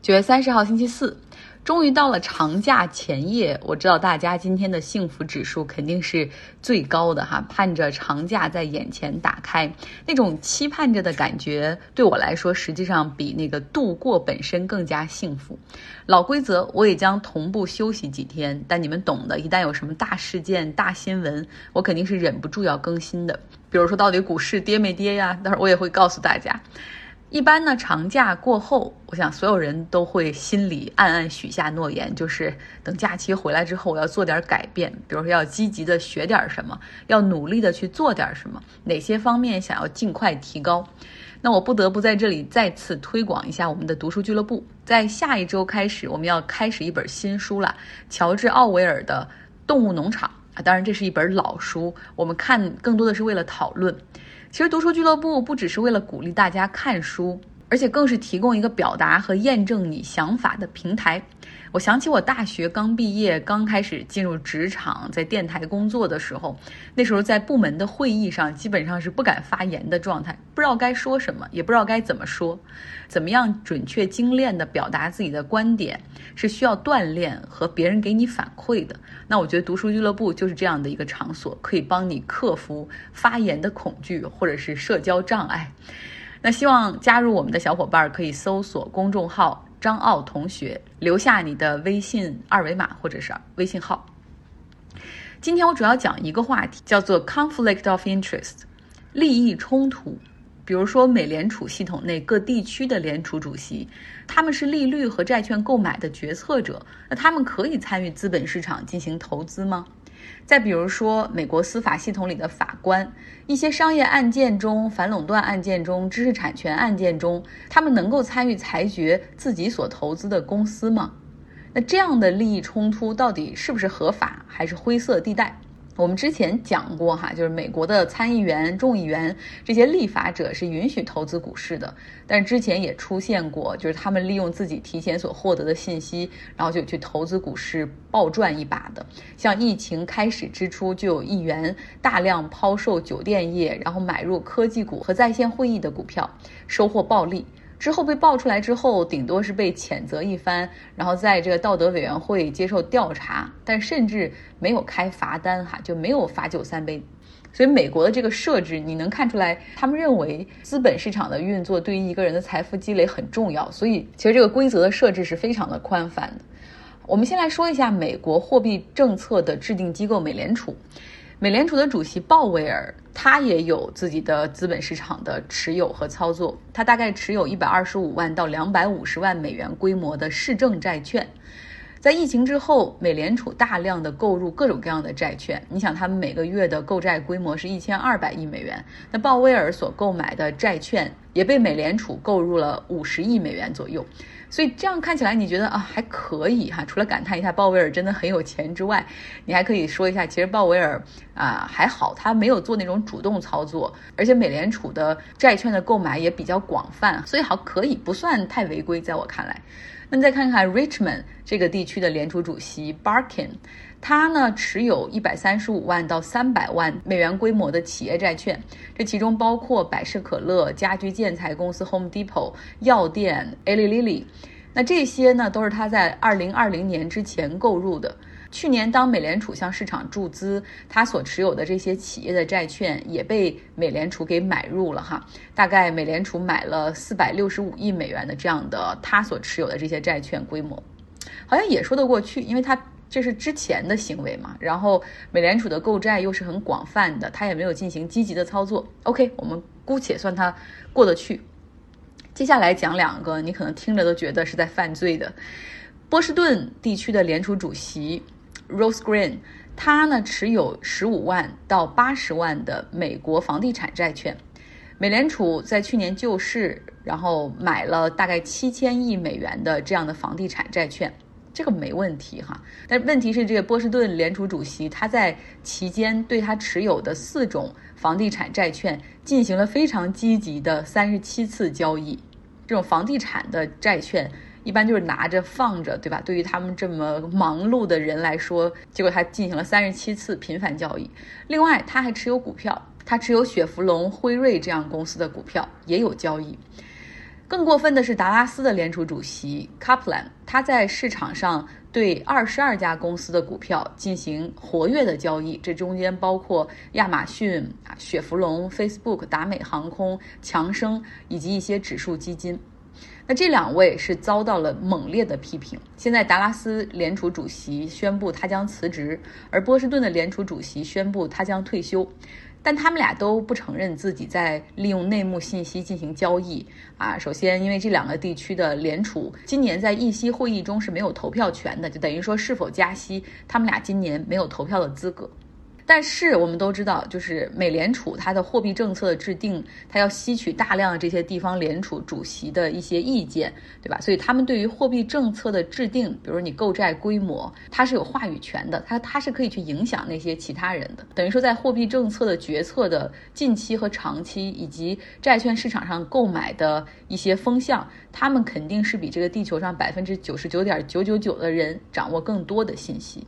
九月三十号，星期四，终于到了长假前夜。我知道大家今天的幸福指数肯定是最高的哈，盼着长假在眼前打开，那种期盼着的感觉，对我来说实际上比那个度过本身更加幸福。老规则，我也将同步休息几天，但你们懂的。一旦有什么大事件、大新闻，我肯定是忍不住要更新的。比如说，到底股市跌没跌呀？待会儿我也会告诉大家。一般呢，长假过后，我想所有人都会心里暗暗许下诺言，就是等假期回来之后，我要做点改变，比如说要积极的学点什么，要努力的去做点什么，哪些方面想要尽快提高。那我不得不在这里再次推广一下我们的读书俱乐部，在下一周开始，我们要开始一本新书了，乔治·奥威尔的《动物农场》啊，当然这是一本老书，我们看更多的是为了讨论。其实读书俱乐部不只是为了鼓励大家看书，而且更是提供一个表达和验证你想法的平台。我想起我大学刚毕业，刚开始进入职场，在电台工作的时候，那时候在部门的会议上，基本上是不敢发言的状态，不知道该说什么，也不知道该怎么说，怎么样准确精炼地表达自己的观点，是需要锻炼和别人给你反馈的。那我觉得读书俱乐部就是这样的一个场所，可以帮你克服发言的恐惧或者是社交障碍。那希望加入我们的小伙伴可以搜索公众号。张奥同学，留下你的微信二维码或者是微信号。今天我主要讲一个话题，叫做 conflict of interest，利益冲突。比如说，美联储系统内各地区的联储主席，他们是利率和债券购买的决策者，那他们可以参与资本市场进行投资吗？再比如说，美国司法系统里的法官，一些商业案件中、反垄断案件中、知识产权案件中，他们能够参与裁决自己所投资的公司吗？那这样的利益冲突到底是不是合法，还是灰色地带？我们之前讲过哈，就是美国的参议员、众议员这些立法者是允许投资股市的，但是之前也出现过，就是他们利用自己提前所获得的信息，然后就去投资股市暴赚一把的。像疫情开始之初，就有议员大量抛售酒店业，然后买入科技股和在线会议的股票，收获暴利。之后被爆出来之后，顶多是被谴责一番，然后在这个道德委员会接受调查，但甚至没有开罚单哈，就没有罚酒三杯。所以美国的这个设置，你能看出来，他们认为资本市场的运作对于一个人的财富积累很重要，所以其实这个规则的设置是非常的宽泛的。我们先来说一下美国货币政策的制定机构美联储。美联储的主席鲍威尔，他也有自己的资本市场的持有和操作。他大概持有一百二十五万到两百五十万美元规模的市政债券。在疫情之后，美联储大量的购入各种各样的债券。你想，他们每个月的购债规模是一千二百亿美元。那鲍威尔所购买的债券也被美联储购入了五十亿美元左右。所以这样看起来，你觉得啊还可以哈？除了感叹一下鲍威尔真的很有钱之外，你还可以说一下，其实鲍威尔啊还好，他没有做那种主动操作，而且美联储的债券的购买也比较广泛，所以好可以不算太违规，在我看来。那再看看 Richmond 这个地区的联储主席 Barkin。他呢持有一百三十五万到三百万美元规模的企业债券，这其中包括百事可乐、家居建材公司 Home Depot、药店 Ali Lilly，那这些呢都是他在二零二零年之前购入的。去年当美联储向市场注资，他所持有的这些企业的债券也被美联储给买入了哈。大概美联储买了四百六十五亿美元的这样的他所持有的这些债券规模，好像也说得过去，因为他。这是之前的行为嘛？然后美联储的购债又是很广泛的，他也没有进行积极的操作。OK，我们姑且算他过得去。接下来讲两个你可能听着都觉得是在犯罪的。波士顿地区的联储主席 Rose Green，他呢持有十五万到八十万的美国房地产债券。美联储在去年救市，然后买了大概七千亿美元的这样的房地产债券。这个没问题哈，但问题是这个波士顿联储主席他在期间对他持有的四种房地产债券进行了非常积极的三十七次交易。这种房地产的债券一般就是拿着放着，对吧？对于他们这么忙碌的人来说，结果他进行了三十七次频繁交易。另外，他还持有股票，他持有雪佛龙、辉瑞这样公司的股票也有交易。更过分的是，达拉斯的联储主席 Kaplan，他在市场上对二十二家公司的股票进行活跃的交易，这中间包括亚马逊、雪佛龙、Facebook、达美航空、强生以及一些指数基金。那这两位是遭到了猛烈的批评。现在达拉斯联储主席宣布他将辞职，而波士顿的联储主席宣布他将退休。但他们俩都不承认自己在利用内幕信息进行交易啊。首先，因为这两个地区的联储今年在议息会议中是没有投票权的，就等于说是否加息，他们俩今年没有投票的资格。但是我们都知道，就是美联储它的货币政策的制定，它要吸取大量的这些地方联储主席的一些意见，对吧？所以他们对于货币政策的制定，比如你购债规模，它是有话语权的，它它是可以去影响那些其他人的。等于说，在货币政策的决策的近期和长期，以及债券市场上购买的一些风向，他们肯定是比这个地球上百分之九十九点九九九的人掌握更多的信息。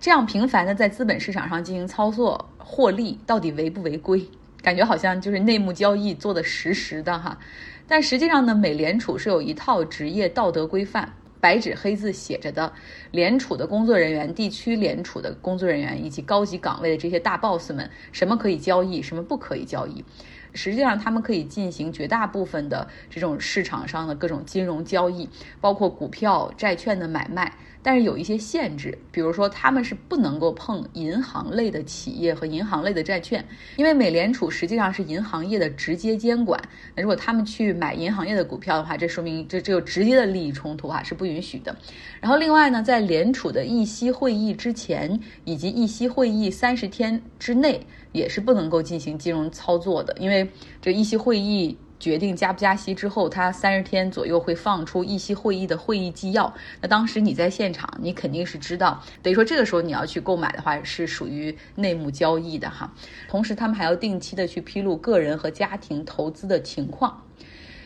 这样频繁的在资本市场上进行操作获利，到底违不违规？感觉好像就是内幕交易做的实实的哈。但实际上呢，美联储是有一套职业道德规范，白纸黑字写着的。联储的工作人员、地区联储的工作人员以及高级岗位的这些大 boss 们，什么可以交易，什么不可以交易。实际上，他们可以进行绝大部分的这种市场上的各种金融交易，包括股票、债券的买卖。但是有一些限制，比如说他们是不能够碰银行类的企业和银行类的债券，因为美联储实际上是银行业的直接监管。那如果他们去买银行业的股票的话，这说明这这有直接的利益冲突啊，是不允许的。然后另外呢，在联储的议息会议之前以及议息会议三十天之内，也是不能够进行金融操作的，因为这议息会议。决定加不加息之后，他三十天左右会放出议息会议的会议纪要。那当时你在现场，你肯定是知道。等于说这个时候你要去购买的话，是属于内幕交易的哈。同时，他们还要定期的去披露个人和家庭投资的情况。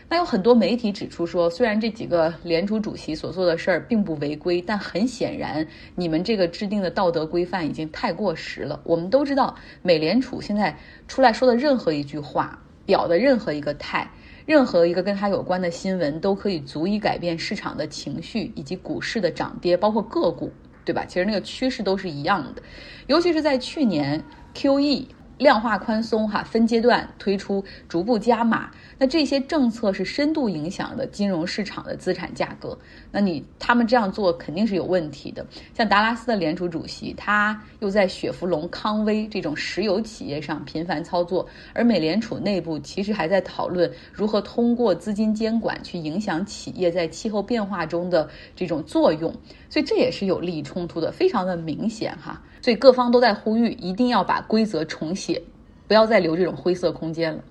那有很多媒体指出说，虽然这几个联储主席所做的事儿并不违规，但很显然，你们这个制定的道德规范已经太过时了。我们都知道，美联储现在出来说的任何一句话。表的任何一个态，任何一个跟它有关的新闻，都可以足以改变市场的情绪以及股市的涨跌，包括个股，对吧？其实那个趋势都是一样的，尤其是在去年 QE。量化宽松哈，分阶段推出，逐步加码。那这些政策是深度影响的金融市场的资产价格。那你他们这样做肯定是有问题的。像达拉斯的联储主席，他又在雪佛龙、康威这种石油企业上频繁操作，而美联储内部其实还在讨论如何通过资金监管去影响企业在气候变化中的这种作用。所以这也是有利益冲突的，非常的明显哈。所以各方都在呼吁，一定要把规则重新且，不要再留这种灰色空间了。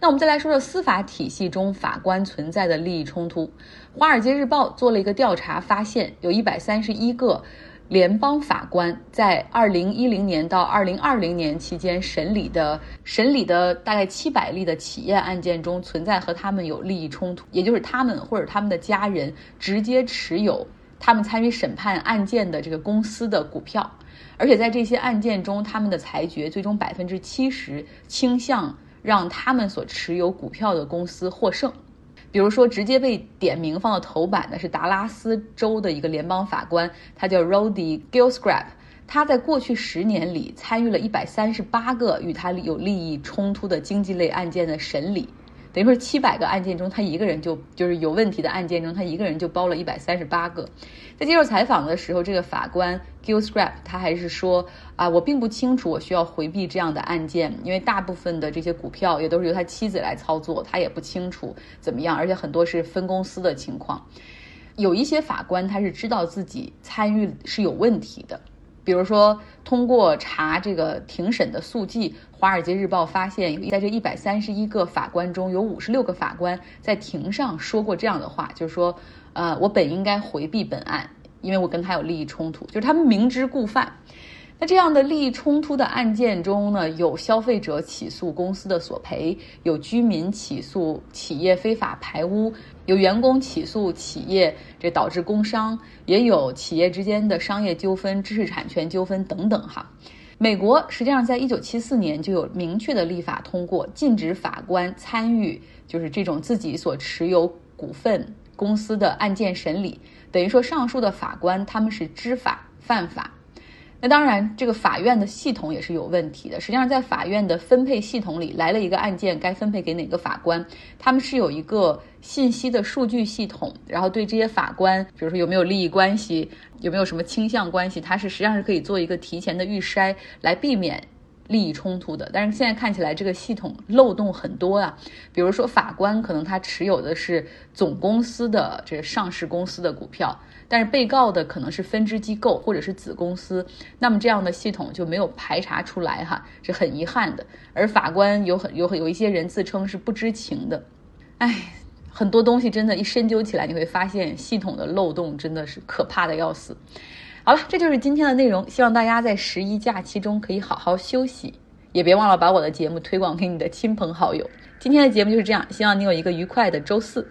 那我们再来说说司法体系中法官存在的利益冲突。《华尔街日报》做了一个调查，发现有一百三十一个联邦法官在二零一零年到二零二零年期间审理的审理的大概七百例的企业案件中，存在和他们有利益冲突，也就是他们或者他们的家人直接持有他们参与审判案件的这个公司的股票。而且在这些案件中，他们的裁决最终百分之七十倾向让他们所持有股票的公司获胜。比如说，直接被点名放到头版的是达拉斯州的一个联邦法官，他叫 Rody Gilscrap，他在过去十年里参与了一百三十八个与他有利益冲突的经济类案件的审理。等于说，七百个案件中，他一个人就就是有问题的案件中，他一个人就包了一百三十八个。在接受采访的时候，这个法官 Gilscrap 他还是说啊，我并不清楚我需要回避这样的案件，因为大部分的这些股票也都是由他妻子来操作，他也不清楚怎么样，而且很多是分公司的情况。有一些法官他是知道自己参与是有问题的。比如说，通过查这个庭审的速记，《华尔街日报》发现，在这一百三十一个法官中，有五十六个法官在庭上说过这样的话，就是说，呃，我本应该回避本案，因为我跟他有利益冲突，就是他们明知故犯。那这样的利益冲突的案件中呢，有消费者起诉公司的索赔，有居民起诉企业非法排污，有员工起诉企业这导致工伤，也有企业之间的商业纠纷、知识产权纠纷等等哈。美国实际上在一九七四年就有明确的立法通过，禁止法官参与就是这种自己所持有。股份公司的案件审理，等于说上述的法官他们是知法犯法。那当然，这个法院的系统也是有问题的。实际上，在法院的分配系统里，来了一个案件，该分配给哪个法官，他们是有一个信息的数据系统，然后对这些法官，比如说有没有利益关系，有没有什么倾向关系，它是实际上是可以做一个提前的预筛，来避免。利益冲突的，但是现在看起来这个系统漏洞很多啊。比如说法官可能他持有的是总公司的这上市公司的股票，但是被告的可能是分支机构或者是子公司，那么这样的系统就没有排查出来哈，是很遗憾的。而法官有很有很有一些人自称是不知情的，哎，很多东西真的，一深究起来你会发现系统的漏洞真的是可怕的要死。好了，这就是今天的内容。希望大家在十一假期中可以好好休息，也别忘了把我的节目推广给你的亲朋好友。今天的节目就是这样，希望你有一个愉快的周四。